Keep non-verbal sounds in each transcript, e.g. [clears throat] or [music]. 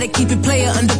gotta keep it player under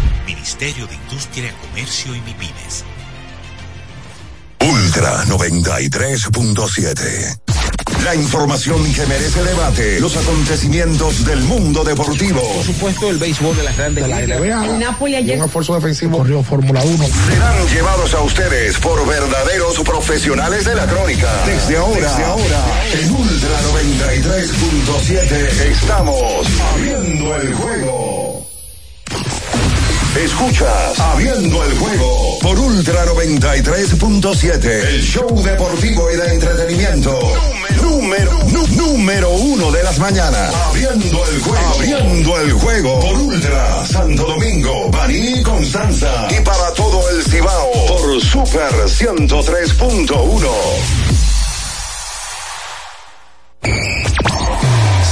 Ministerio de Industria, Comercio y MIPIMES. Ultra 93.7. La información que merece debate. Los acontecimientos del mundo deportivo. Por supuesto, el béisbol de las grandes ligas. El Napoli ayer. Un esfuerzo defensivo corrió Fórmula 1. Serán llevados a ustedes por verdaderos profesionales de la crónica. Desde ahora, Desde ahora en Ultra 93.7 estamos abriendo el juego. Escuchas Abriendo el juego por Ultra 93.7, el show deportivo y de entretenimiento. Número, número, uno de las mañanas. Abriendo el juego. Abriendo el juego por Ultra Santo Domingo, Baní y Constanza. Y para todo el Cibao por Super 103.1.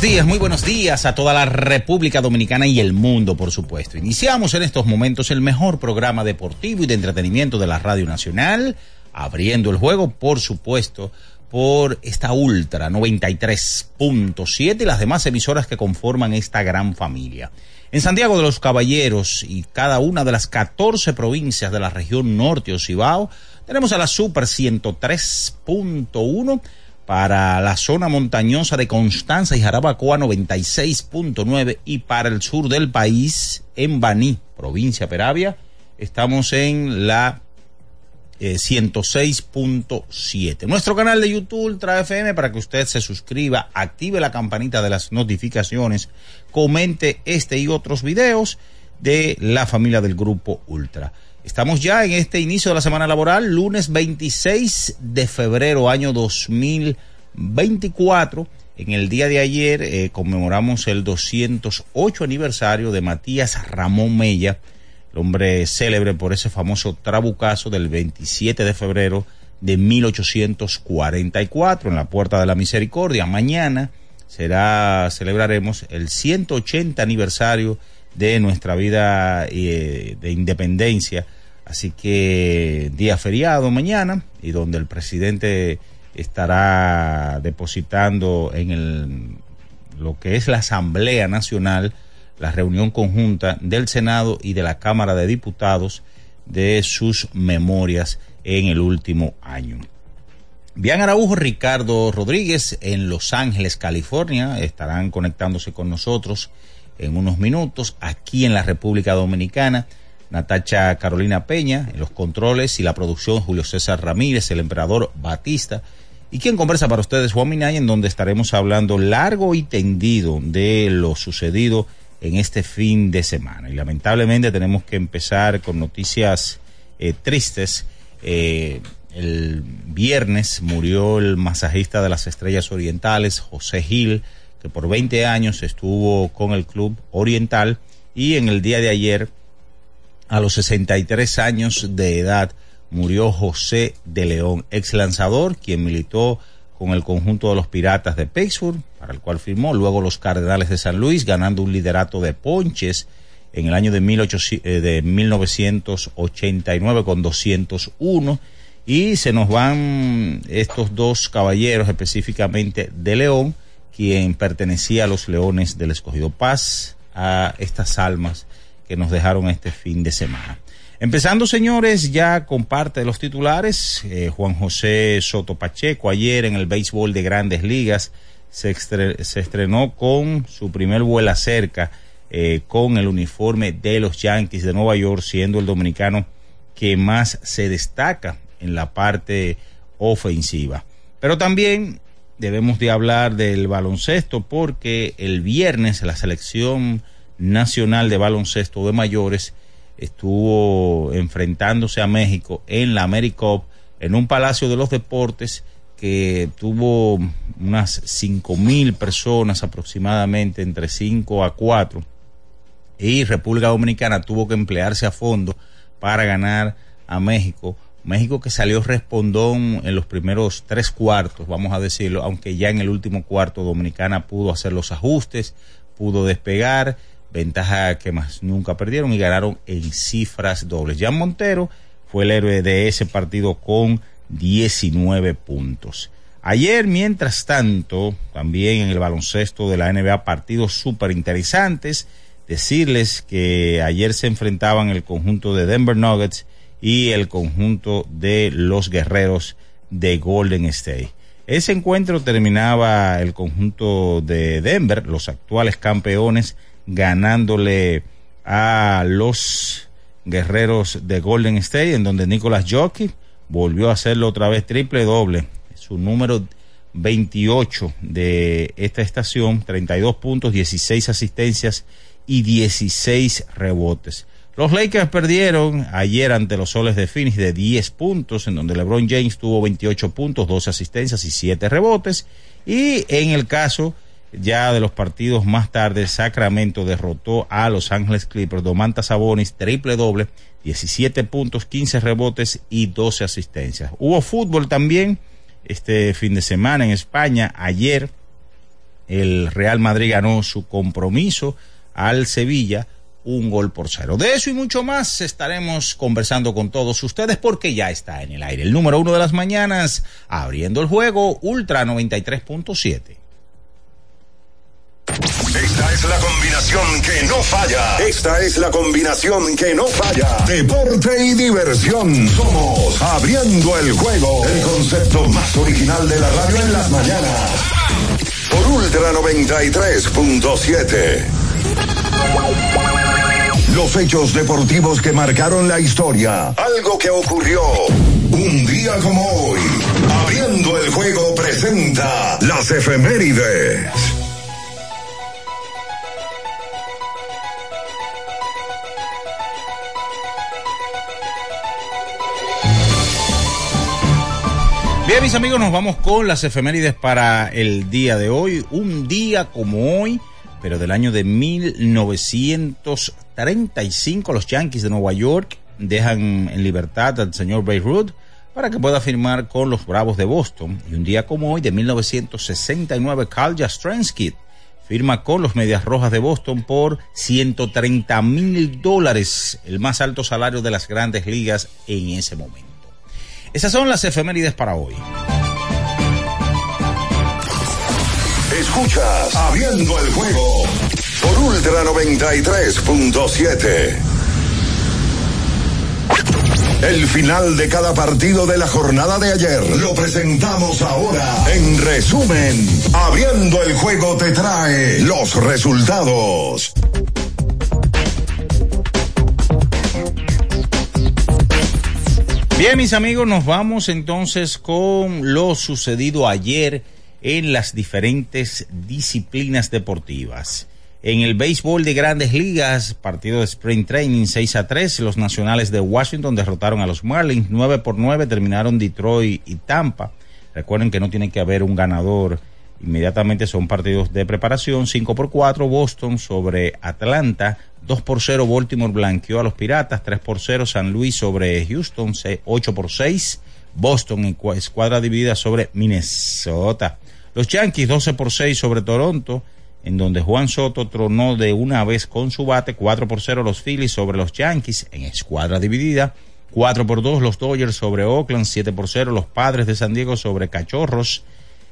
Buenos días, muy buenos días a toda la República Dominicana y el mundo, por supuesto. Iniciamos en estos momentos el mejor programa deportivo y de entretenimiento de la Radio Nacional, abriendo el juego, por supuesto, por esta Ultra 93.7 y las demás emisoras que conforman esta gran familia. En Santiago de los Caballeros y cada una de las 14 provincias de la región norte o Cibao, tenemos a la Super 103.1 para la zona montañosa de Constanza y Jarabacoa 96.9 y para el sur del país en Baní, provincia Peravia, estamos en la eh, 106.7. Nuestro canal de YouTube Ultra FM para que usted se suscriba, active la campanita de las notificaciones, comente este y otros videos de la familia del grupo Ultra. Estamos ya en este inicio de la semana laboral, lunes 26 de febrero, año 2024. En el día de ayer eh, conmemoramos el 208 aniversario de Matías Ramón Mella, el hombre célebre por ese famoso trabucazo del 27 de febrero de 1844 en la Puerta de la Misericordia. Mañana será, celebraremos el 180 aniversario de nuestra vida eh, de independencia. Así que día feriado mañana y donde el presidente estará depositando en el, lo que es la Asamblea Nacional la reunión conjunta del Senado y de la Cámara de Diputados de sus memorias en el último año. Bian Araujo, Ricardo Rodríguez en Los Ángeles, California, estarán conectándose con nosotros en unos minutos aquí en la República Dominicana. Natacha Carolina Peña en los controles y la producción Julio César Ramírez, el emperador Batista. Y quien conversa para ustedes, Juan Minay, en donde estaremos hablando largo y tendido de lo sucedido en este fin de semana. Y lamentablemente tenemos que empezar con noticias eh, tristes. Eh, el viernes murió el masajista de las Estrellas Orientales, José Gil, que por 20 años estuvo con el club oriental y en el día de ayer, a los 63 años de edad, murió José de León, ex lanzador, quien militó con el conjunto de los Piratas de Pittsburgh, para el cual firmó luego los Cardenales de San Luis, ganando un liderato de ponches en el año de, 1800, eh, de 1989 con 201 y se nos van estos dos caballeros específicamente de León, quien pertenecía a los Leones del Escogido Paz, a estas almas que nos dejaron este fin de semana. Empezando, señores, ya con parte de los titulares, eh, Juan José Soto Pacheco ayer en el béisbol de grandes ligas se, estrenó con su primer vuela cerca eh, con el uniforme de los Yankees de Nueva York, siendo el dominicano que más se destaca en la parte ofensiva. Pero también debemos de hablar del baloncesto porque el viernes la selección nacional de baloncesto de mayores estuvo enfrentándose a México en la AmeriCup en un palacio de los deportes que tuvo unas cinco mil personas aproximadamente entre 5 a 4 y República Dominicana tuvo que emplearse a fondo para ganar a México. México que salió respondón en los primeros tres cuartos, vamos a decirlo, aunque ya en el último cuarto Dominicana pudo hacer los ajustes, pudo despegar, ventaja que más nunca perdieron y ganaron en cifras dobles. Jan Montero fue el héroe de ese partido con 19 puntos. Ayer, mientras tanto, también en el baloncesto de la NBA, partidos súper interesantes decirles que ayer se enfrentaban el conjunto de Denver Nuggets y el conjunto de los guerreros de Golden State. Ese encuentro terminaba el conjunto de Denver, los actuales campeones, ganándole a los guerreros de Golden State, en donde Nicolas Jockey volvió a hacerlo otra vez triple doble. Su número 28 de esta estación, 32 puntos, 16 asistencias y 16 rebotes. Los Lakers perdieron ayer ante los Soles de Phoenix de 10 puntos, en donde LeBron James tuvo 28 puntos, 12 asistencias y 7 rebotes. Y en el caso ya de los partidos más tarde, Sacramento derrotó a Los Ángeles Clippers, Domantas Sabonis, triple doble, 17 puntos, 15 rebotes y 12 asistencias. Hubo fútbol también este fin de semana en España. Ayer el Real Madrid ganó su compromiso al Sevilla un gol por cero. De eso y mucho más estaremos conversando con todos ustedes porque ya está en el aire el número uno de las mañanas, abriendo el juego Ultra 93.7. Esta es la combinación que no falla. Esta es la combinación que no falla. Deporte y diversión. Somos Abriendo el Juego. El concepto más original de la radio en las mañanas. Por Ultra 93.7. Los hechos deportivos que marcaron la historia. Algo que ocurrió un día como hoy. Abriendo el juego presenta las efemérides. Bien, mis amigos, nos vamos con las efemérides para el día de hoy. Un día como hoy, pero del año de 1935, los Yankees de Nueva York dejan en libertad al señor Beirut para que pueda firmar con los Bravos de Boston. Y un día como hoy, de 1969, Carl Jastrzemski firma con los Medias Rojas de Boston por 130 mil dólares, el más alto salario de las grandes ligas en ese momento. Esas son las efemérides para hoy. Escuchas Abriendo el juego por Ultra 93.7. El final de cada partido de la jornada de ayer lo presentamos ahora. En resumen, Abriendo el juego te trae los resultados. Bien, mis amigos, nos vamos entonces con lo sucedido ayer en las diferentes disciplinas deportivas. En el béisbol de grandes ligas, partido de Spring Training 6 a 3, los nacionales de Washington derrotaron a los Marlins 9 por 9, terminaron Detroit y Tampa. Recuerden que no tiene que haber un ganador Inmediatamente son partidos de preparación. 5 por 4 Boston sobre Atlanta. 2 por 0 Baltimore blanqueó a los Piratas. 3 por 0 San Luis sobre Houston. 8 por 6 Boston en escuadra dividida sobre Minnesota. Los Yankees 12 por 6 sobre Toronto, en donde Juan Soto tronó de una vez con su bate 4 por 0 los Phillies sobre los Yankees en escuadra dividida. 4 por 2 los Dodgers sobre Oakland, 7 por 0 los Padres de San Diego sobre Cachorros.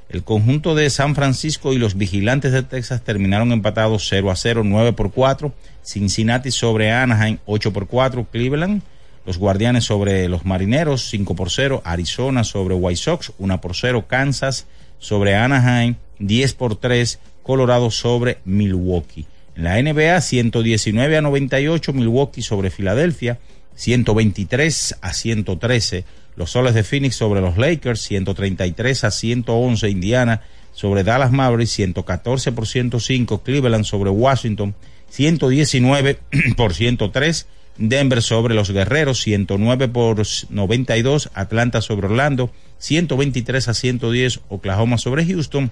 El conjunto de San Francisco y los Vigilantes de Texas terminaron empatados 0 a 0, 9 por 4. Cincinnati sobre Anaheim, 8 por 4. Cleveland los Guardianes sobre los Marineros, 5 por 0. Arizona sobre White Sox, 1 por 0. Kansas sobre Anaheim, 10 por 3. Colorado sobre Milwaukee. En la NBA, 119 a 98, Milwaukee sobre Filadelfia, 123 a 113. Los Soles de Phoenix sobre los Lakers, 133 a 111. Indiana sobre Dallas Mavericks, 114 por 105. Cleveland sobre Washington, 119 [clears throat] por 103. Denver sobre los Guerreros, 109 por 92, Atlanta sobre Orlando, 123 a 110, Oklahoma sobre Houston,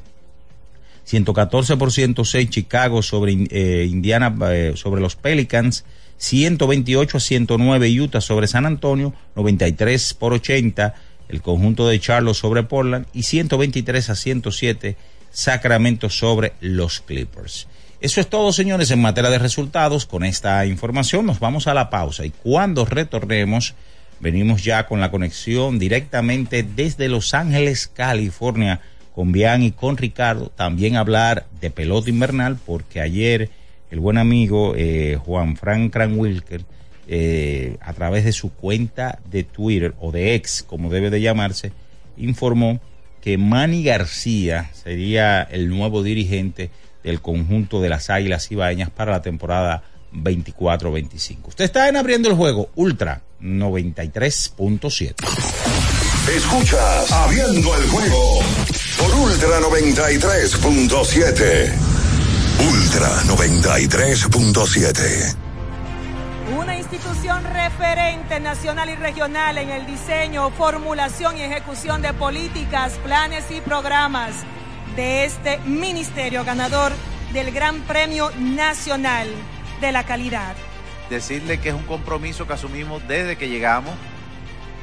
114 por 106, Chicago sobre eh, Indiana, eh, sobre los Pelicans, 128 a 109, Utah sobre San Antonio, 93 por 80, el conjunto de Charlotte sobre Portland y 123 a 107, Sacramento sobre los Clippers. Eso es todo, señores, en materia de resultados. Con esta información nos vamos a la pausa y cuando retornemos, venimos ya con la conexión directamente desde Los Ángeles, California, con Bian y con Ricardo. También hablar de pelota invernal, porque ayer el buen amigo eh, Juan Frank Cranwilker, eh, a través de su cuenta de Twitter o de ex, como debe de llamarse, informó que Manny García sería el nuevo dirigente el conjunto de las Águilas Ibaeñas para la temporada 24-25. Usted está en abriendo el juego Ultra 93.7. Escuchas Abriendo el juego por Ultra 93.7. Ultra 93.7. Una institución referente nacional y regional en el diseño, formulación y ejecución de políticas, planes y programas de este ministerio ganador del Gran Premio Nacional de la Calidad. Decirle que es un compromiso que asumimos desde que llegamos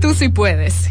Tú sí puedes.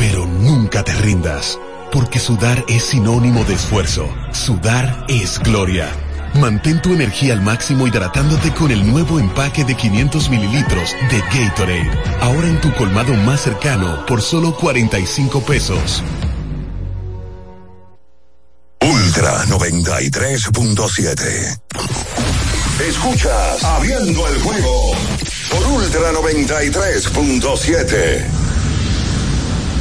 pero nunca te rindas, porque sudar es sinónimo de esfuerzo. Sudar es gloria. Mantén tu energía al máximo hidratándote con el nuevo empaque de 500 mililitros de Gatorade. Ahora en tu colmado más cercano por solo 45 pesos. Ultra 93.7. Escuchas Abriendo el juego por Ultra 93.7.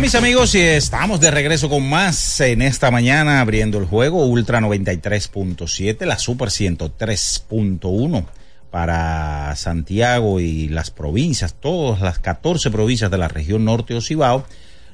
Mis amigos, y estamos de regreso con más en esta mañana abriendo el juego Ultra 93.7, la Super 103.1 para Santiago y las provincias, todas las 14 provincias de la región norte Ocibao,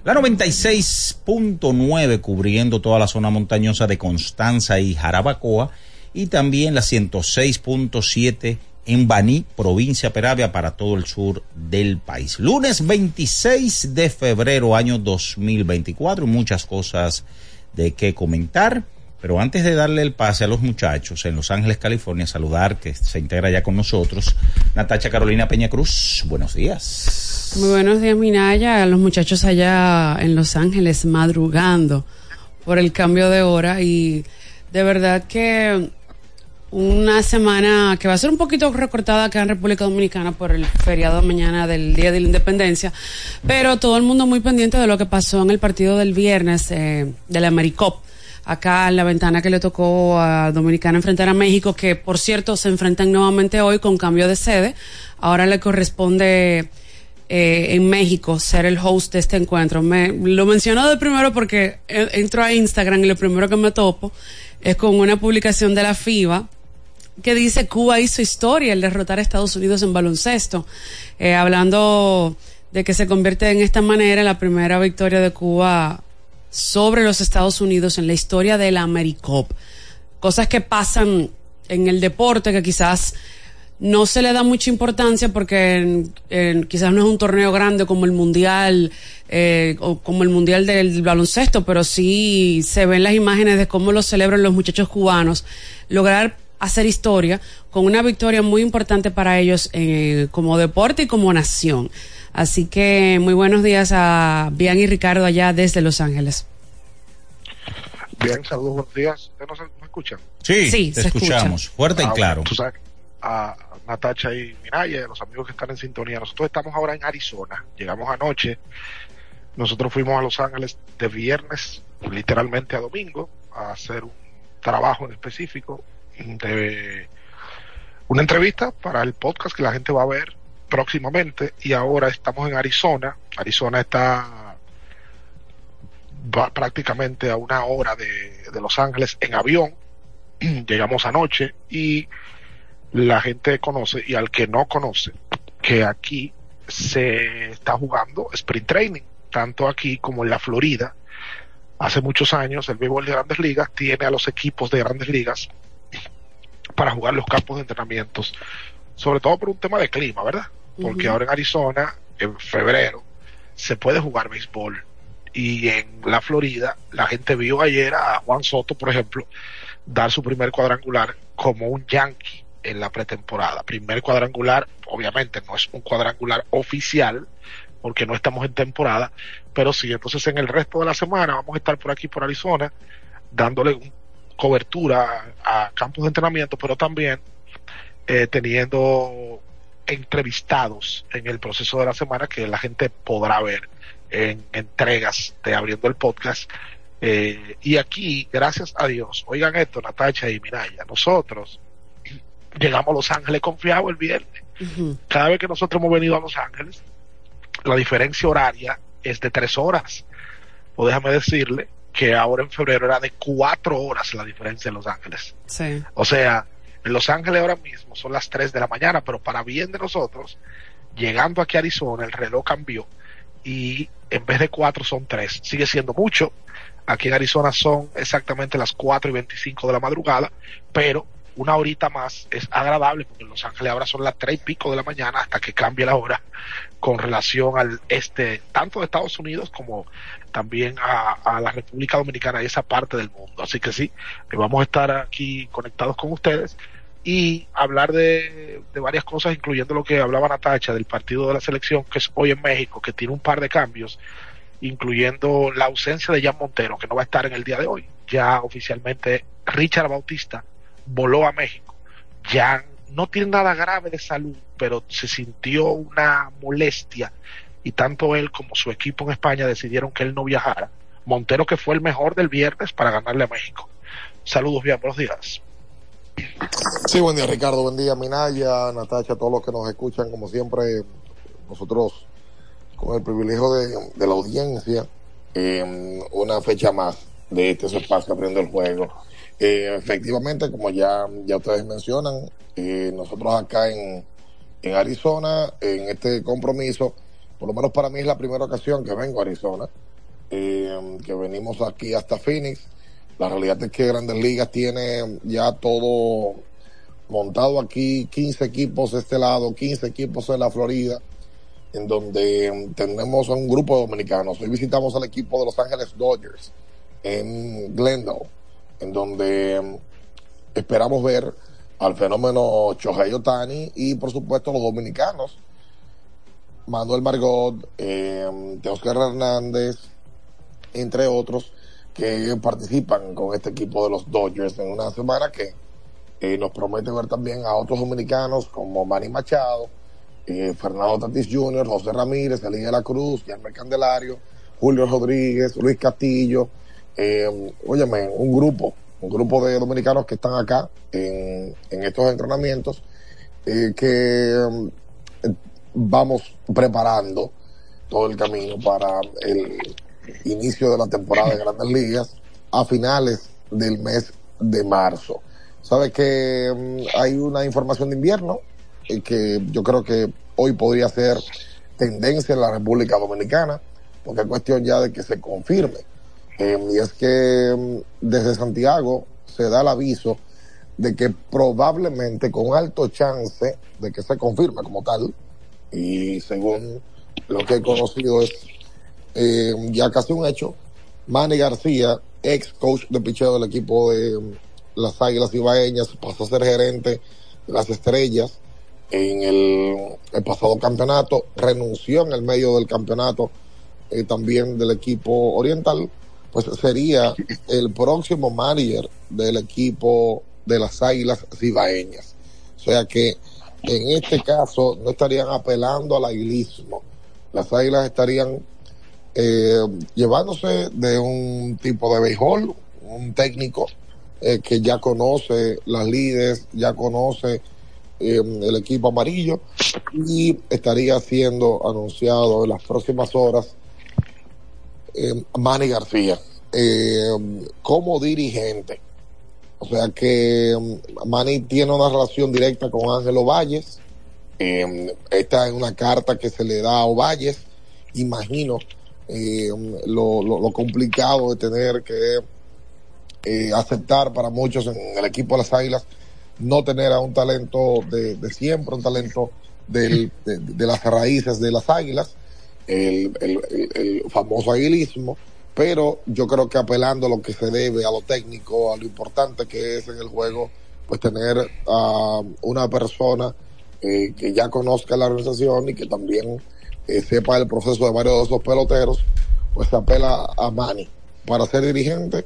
la 96.9 cubriendo toda la zona montañosa de Constanza y Jarabacoa y también la 106.7 en Baní, provincia Peravia, para todo el sur del país. Lunes 26 de febrero, año 2024, muchas cosas de qué comentar. Pero antes de darle el pase a los muchachos en Los Ángeles, California, saludar que se integra ya con nosotros Natacha Carolina Peña Cruz. Buenos días. Muy buenos días, Minaya. A los muchachos allá en Los Ángeles madrugando por el cambio de hora y de verdad que una semana que va a ser un poquito recortada acá en República Dominicana por el feriado mañana del Día de la Independencia, pero todo el mundo muy pendiente de lo que pasó en el partido del viernes eh, de la Americop. Acá en la ventana que le tocó a Dominicana enfrentar a México, que por cierto se enfrentan nuevamente hoy con cambio de sede. Ahora le corresponde eh, en México ser el host de este encuentro. Me, lo menciono de primero porque entro a Instagram y lo primero que me topo es con una publicación de la FIBA que dice Cuba hizo historia al derrotar a Estados Unidos en baloncesto, eh, hablando de que se convierte en esta manera la primera victoria de Cuba sobre los Estados Unidos en la historia de la AmeriCop. Cosas que pasan en el deporte que quizás no se le da mucha importancia porque quizás no es un torneo grande como el mundial eh, o como el mundial del baloncesto, pero sí se ven las imágenes de cómo lo celebran los muchachos cubanos. Lograr hacer historia con una victoria muy importante para ellos eh, como deporte y como nación. Así que muy buenos días a Bian y Ricardo allá desde Los Ángeles. Bien, saludos, buenos días. ¿Ustedes no, escuchan? Sí, sí te escuchamos, fuerte y ah, claro. Tú sabes, a Natacha y Minaya, los amigos que están en sintonía, nosotros estamos ahora en Arizona, llegamos anoche, nosotros fuimos a Los Ángeles de viernes, literalmente a domingo, a hacer un trabajo en específico, de una entrevista para el podcast que la gente va a ver próximamente y ahora estamos en Arizona. Arizona está prácticamente a una hora de, de Los Ángeles en avión. [clears throat] Llegamos anoche y la gente conoce y al que no conoce que aquí se está jugando sprint training, tanto aquí como en la Florida. Hace muchos años el béisbol de grandes ligas tiene a los equipos de grandes ligas para jugar los campos de entrenamientos, sobre todo por un tema de clima, ¿verdad? Porque ahora en Arizona, en febrero, se puede jugar béisbol. Y en la Florida, la gente vio ayer a Juan Soto, por ejemplo, dar su primer cuadrangular como un yankee en la pretemporada. Primer cuadrangular, obviamente no es un cuadrangular oficial, porque no estamos en temporada, pero sí, entonces en el resto de la semana vamos a estar por aquí, por Arizona, dándole un cobertura a campos de entrenamiento, pero también eh, teniendo entrevistados en el proceso de la semana que la gente podrá ver en entregas de abriendo el podcast. Eh, y aquí, gracias a Dios, oigan esto, Natacha y Miraya, nosotros llegamos a Los Ángeles confiados el viernes. Cada vez que nosotros hemos venido a Los Ángeles, la diferencia horaria es de tres horas. O déjame decirle que ahora en febrero era de cuatro horas la diferencia en Los Ángeles. Sí. O sea, en Los Ángeles ahora mismo son las 3 de la mañana, pero para bien de nosotros, llegando aquí a Arizona, el reloj cambió y en vez de 4 son 3. Sigue siendo mucho. Aquí en Arizona son exactamente las 4 y 25 de la madrugada, pero una horita más es agradable porque en Los Ángeles ahora son las 3 y pico de la mañana hasta que cambie la hora con relación al este, tanto de Estados Unidos como también a, la República Dominicana y esa parte del mundo. Así que sí, que vamos a estar aquí conectados con ustedes y hablar de, de varias cosas, incluyendo lo que hablaba Natacha del partido de la selección, que es hoy en México, que tiene un par de cambios, incluyendo la ausencia de Jan Montero, que no va a estar en el día de hoy. Ya oficialmente Richard Bautista voló a México. Ya no tiene nada grave de salud, pero se sintió una molestia y tanto él como su equipo en España decidieron que él no viajara. Montero que fue el mejor del viernes para ganarle a México. Saludos, bien, buenos días. Sí, buen día Ricardo, buen día Minaya, Natacha, todos los que nos escuchan, como siempre, nosotros con el privilegio de, la audiencia, eh, una fecha más de este espacio abriendo el juego. Eh, efectivamente, como ya, ya ustedes mencionan, eh, nosotros acá en, en Arizona, en este compromiso, por lo menos para mí es la primera ocasión que vengo a Arizona, eh, que venimos aquí hasta Phoenix. La realidad es que Grandes Ligas tiene ya todo montado aquí, 15 equipos de este lado, 15 equipos en la Florida, en donde tenemos a un grupo de dominicanos. Hoy visitamos al equipo de Los Ángeles Dodgers en Glendale, en donde esperamos ver al fenómeno Shohei Otani y por supuesto los dominicanos, Manuel Margot, eh, Teoscar Hernández, entre otros, que participan con este equipo de los Dodgers en una semana que eh, nos promete ver también a otros dominicanos como Manny Machado, eh, Fernando Tatis Jr., José Ramírez, Elías de la Cruz, Guillermo Candelario, Julio Rodríguez, Luis Castillo, eh, óyeme, un grupo, un grupo de dominicanos que están acá en, estos entrenamientos, eh, que eh, vamos preparando todo el camino para el inicio de la temporada de Grandes Ligas a finales del mes de marzo. Sabe que mm, hay una información de invierno eh, que yo creo que hoy podría ser tendencia en la República Dominicana, porque es cuestión ya de que se confirme. Eh, y es que mm, desde Santiago se da el aviso de que probablemente con alto chance de que se confirme como tal, y según lo que he conocido es eh, ya casi un hecho, Manny García, ex coach de picheo del equipo de las Águilas Ibaeñas, pasó a ser gerente de las Estrellas en el, el pasado campeonato, renunció en el medio del campeonato eh, también del equipo oriental, pues sería el próximo manager del equipo de las Águilas Cibaeñas. O sea que en este caso no estarían apelando al aguilismo. Las Águilas estarían eh, llevándose de un tipo de béisbol, un técnico eh, que ya conoce las líderes, ya conoce eh, el equipo amarillo y estaría siendo anunciado en las próximas horas eh, Manny García eh, como dirigente. O sea que um, Manny tiene una relación directa con Ángelo Valles. Eh, esta es una carta que se le da a Ovalles. Imagino eh, lo, lo, lo complicado de tener que eh, aceptar para muchos en el equipo de las Águilas no tener a un talento de, siempre, un talento de, de, las raíces de las Águilas, el, el, el, el famoso aguilismo, pero yo creo que apelando a lo que se debe, a lo técnico, a lo importante que es en el juego, pues tener a una persona eh, que ya conozca la organización y que también eh, sepa el proceso de varios de esos peloteros, pues se apela a Manny para ser dirigente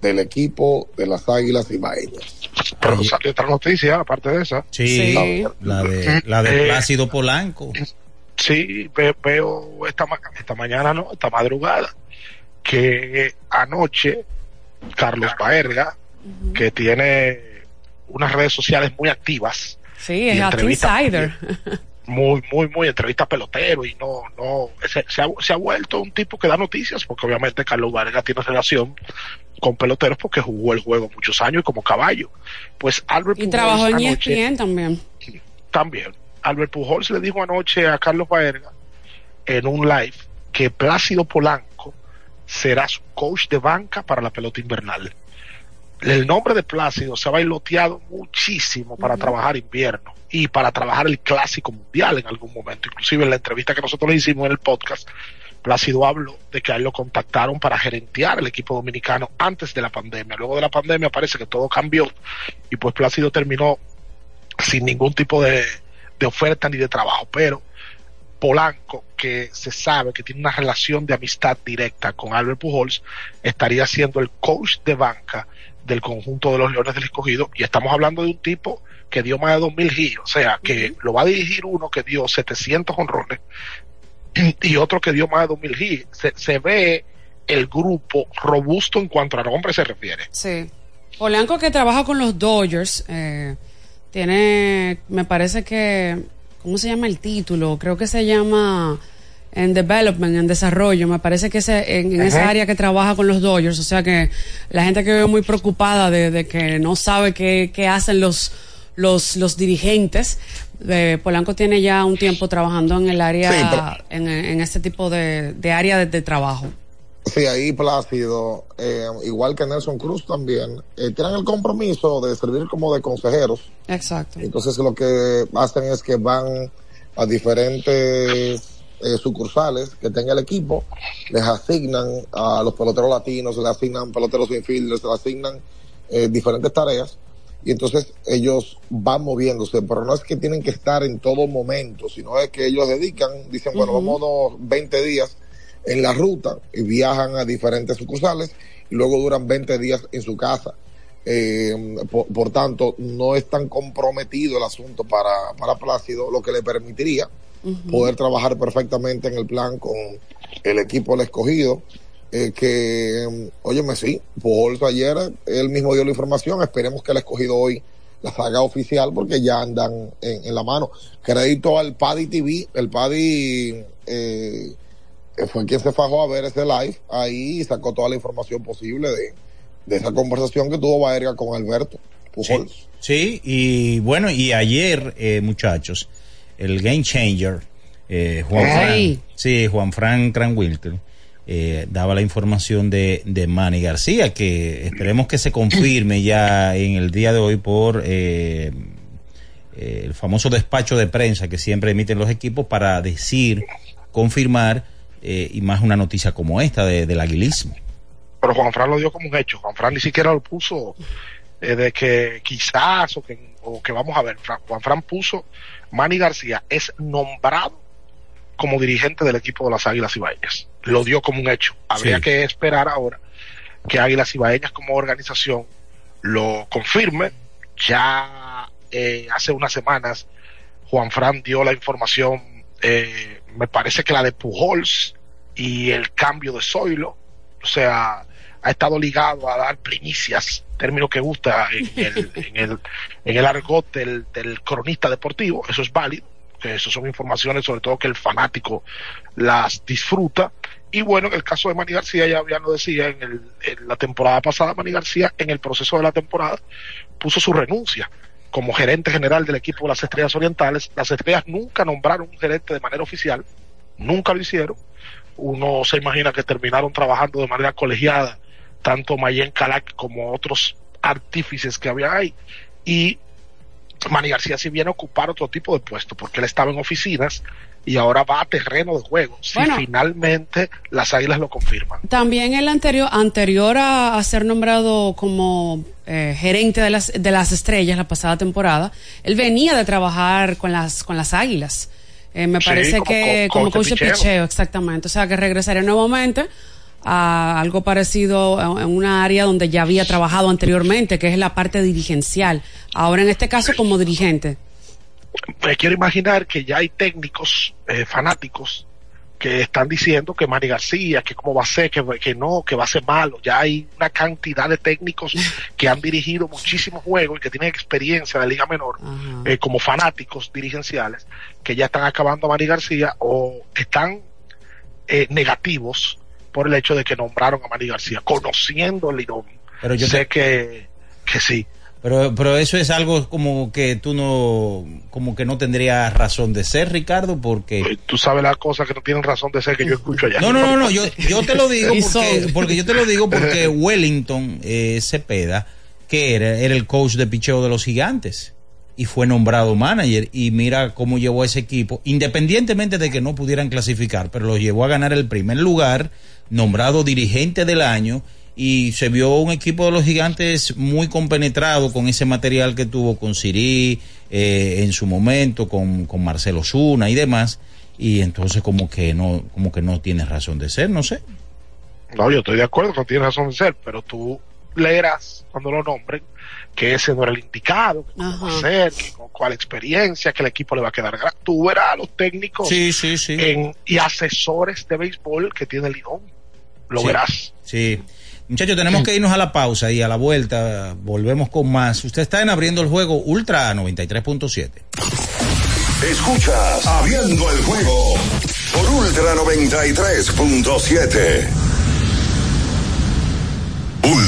del equipo de las Águilas Ibaeñas. Pero salió otra noticia, aparte de esa. Sí, la de, la de Eh, Plácido Polanco. Sí, ve- veo esta, esta mañana, no, esta madrugada, que anoche Carlos Baerga, que tiene unas redes sociales muy activas. Sí, es Insider. muy, muy, muy entrevista pelotero y no, no, se, se ha, se ha vuelto un tipo que da noticias porque obviamente Carlos Vargas tiene relación con peloteros porque jugó el juego muchos años y como caballo. Pues Albert Y Pujols trabajó en ESPN también. también. Albert Pujols le dijo anoche a Carlos Baerga en un live que Plácido Polanco será su coach de banca para la pelota invernal. El nombre de Plácido se ha bailoteado muchísimo para trabajar invierno y para trabajar el clásico mundial en algún momento. Inclusive en la entrevista que nosotros le hicimos en el podcast, Plácido habló de que a él lo contactaron para gerentear el equipo dominicano antes de la pandemia. Luego de la pandemia parece que todo cambió y pues Plácido terminó sin ningún tipo de, de oferta ni de trabajo. Pero Polanco, que se sabe que tiene una relación de amistad directa con Albert Pujols, estaría siendo el coach de banca del conjunto de los Leones del Escogido. Y estamos hablando de un tipo que dio más de 2.000 hits, o sea, que lo va a dirigir uno que dio 700 honrones [clears throat] y otro que dio más de 2.000 hits. Se, se ve el grupo robusto en cuanto a nombre se refiere. Sí. Polanco que trabaja con los Dodgers, eh, tiene, me parece que, ¿cómo se llama el título? Creo que se llama en development, en desarrollo. Me parece que ese, en, en esa área que trabaja con los Dodgers, o sea que la gente que veo muy preocupada de, de que no sabe qué, qué hacen los, los, los dirigentes. Polanco tiene ya un tiempo trabajando en el área, Sí, pero- en, en este tipo de, de área de, de trabajo. Sí, ahí Plácido, eh, igual que Nelson Cruz también, eh, tienen el compromiso de servir como de consejeros. Exacto. Entonces lo que hacen es que van a diferentes eh, sucursales que tenga el equipo, les asignan a los peloteros latinos, les asignan peloteros infielders, les asignan eh, diferentes tareas y entonces ellos van moviéndose, pero no es que tienen que estar en todo momento, sino es que ellos dedican, dicen, bueno, Ujú. vamos unos 20 días en la ruta y viajan a diferentes sucursales y luego duran 20 días en su casa. Eh, por, por tanto, no es tan comprometido el asunto para, para Plácido, lo que le permitiría poder trabajar perfectamente en el plan con el equipo del escogido. eh, que, óyeme, sí, Pujols ayer, él mismo dio la información, esperemos que el escogido hoy la haga oficial porque ya andan en, en la mano. Crédito al Paddy TV, el Paddy eh, fue quien se fajó a ver ese live ahí y sacó toda la información posible de, de esa conversación que tuvo Baerga con Alberto Pujols. Sí, y bueno, y ayer, eh, muchachos, el Game Changer, eh, Juan. Fran, sí, Juan Fran Cranwilter, eh, daba la información de, de Manny García, que esperemos que se confirme [clears throat] ya en el día de hoy por eh, eh, el famoso despacho de prensa que siempre emiten los equipos para decir, confirmar, eh, y más una noticia como esta de- del aguilismo. pero Juan Fran lo dio como un hecho. Juan Fran ni siquiera lo puso eh, de que quizás o que, o que vamos a ver. Fran- Juan Fran puso Manny García es nombrado como dirigente del equipo de las Águilas Ibaeñas. Lo dio como un hecho. Habría Sí. que esperar ahora que Águilas Ibaeñas como organización lo confirme. Ya eh, hace unas semanas Juan Fran dio la información, eh, me parece que la de Pujols y el cambio de Zoilo, o sea, ha estado ligado a dar primicias, término que gusta en [laughs] el, en el, en el argot del, del cronista deportivo, eso es válido, que eso son informaciones sobre todo que el fanático las disfruta. Y bueno, en el caso de Manny García, ya, ya lo decía, en, el, en la temporada pasada, Manny García, en el proceso de la temporada, puso su renuncia como gerente general del equipo de las Estrellas Orientales. Las Estrellas nunca nombraron un gerente de manera oficial, nunca lo hicieron. Uno se imagina que terminaron trabajando de manera colegiada, tanto Mayen Calac como otros artífices que había ahí. Y Manny García si viene a ocupar otro tipo de puesto, porque él estaba en oficinas y ahora va a terreno de juego. Si Bueno. finalmente las águilas lo confirman. También el anterior, anterior a, a ser nombrado como eh, gerente de las, de las estrellas la pasada temporada, él venía de trabajar con las, con las águilas. Eh, me Sí, parece como que co- como coach de picheo. picheo, exactamente. O sea que regresaría nuevamente a algo parecido en una área donde ya había trabajado anteriormente, que es la parte dirigencial. Ahora en este caso como dirigente. me quiero imaginar que ya hay técnicos eh, fanáticos que están diciendo que Manny García, que cómo va a ser, que, que no, que va a ser malo. Ya hay una cantidad de técnicos que han dirigido muchísimos juegos y que tienen experiencia de Liga Menor eh, como fanáticos dirigenciales que ya están acabando a Manny García o están eh, negativos por el hecho de que nombraron a Manny García, conociendo el Lidón. Pero yo sé te- que, que sí. Pero, pero eso es algo como que tú no, como que no tendrías razón de ser, Ricardo, porque... Tú sabes las cosas que no tienen razón de ser que yo escucho allá. No, no, no, no, yo, yo te lo [laughs] digo porque, yo te lo digo porque [laughs] Wellington eh, Cepeda, que era, era el coach de picheo de los gigantes y fue nombrado manager y mira cómo llevó a ese equipo, independientemente de que no pudieran clasificar, pero lo llevó a ganar el primer lugar, nombrado dirigente del año y se vio un equipo de los gigantes muy compenetrado con ese material que tuvo con Siri eh, en su momento, con, con Marcelo Zuna y demás, y entonces como que no, como que no tiene razón de ser, no sé. No, yo estoy de acuerdo que no tienes razón de ser, pero tú leerás cuando lo nombren que ese no era el indicado, que cómo va a ser, que con cuál experiencia, que el equipo le va a quedar. Tú verás a los técnicos Sí, sí, sí. en- y asesores de béisbol que tiene Lidón. Lo Sí. verás. Sí. Muchachos, tenemos que irnos a la pausa y a la vuelta volvemos con más. Usted está en abriendo el juego Ultra 93.7. Escuchas Abriendo el juego por Ultra 93.7.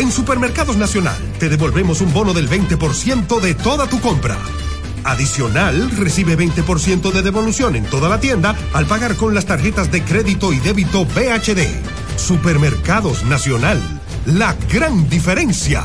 En Supermercados Nacional te devolvemos un bono del 20% de toda tu compra. Adicional, recibe 20% de devolución en toda la tienda al pagar con las tarjetas de crédito y débito BHD. Supermercados Nacional, la gran diferencia.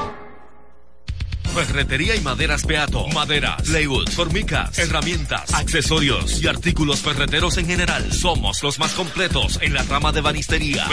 Ferretería y maderas Beato. Maderas, plywood, formicas, herramientas, accesorios y artículos ferreteros en general. Somos los más completos en la rama de banistería.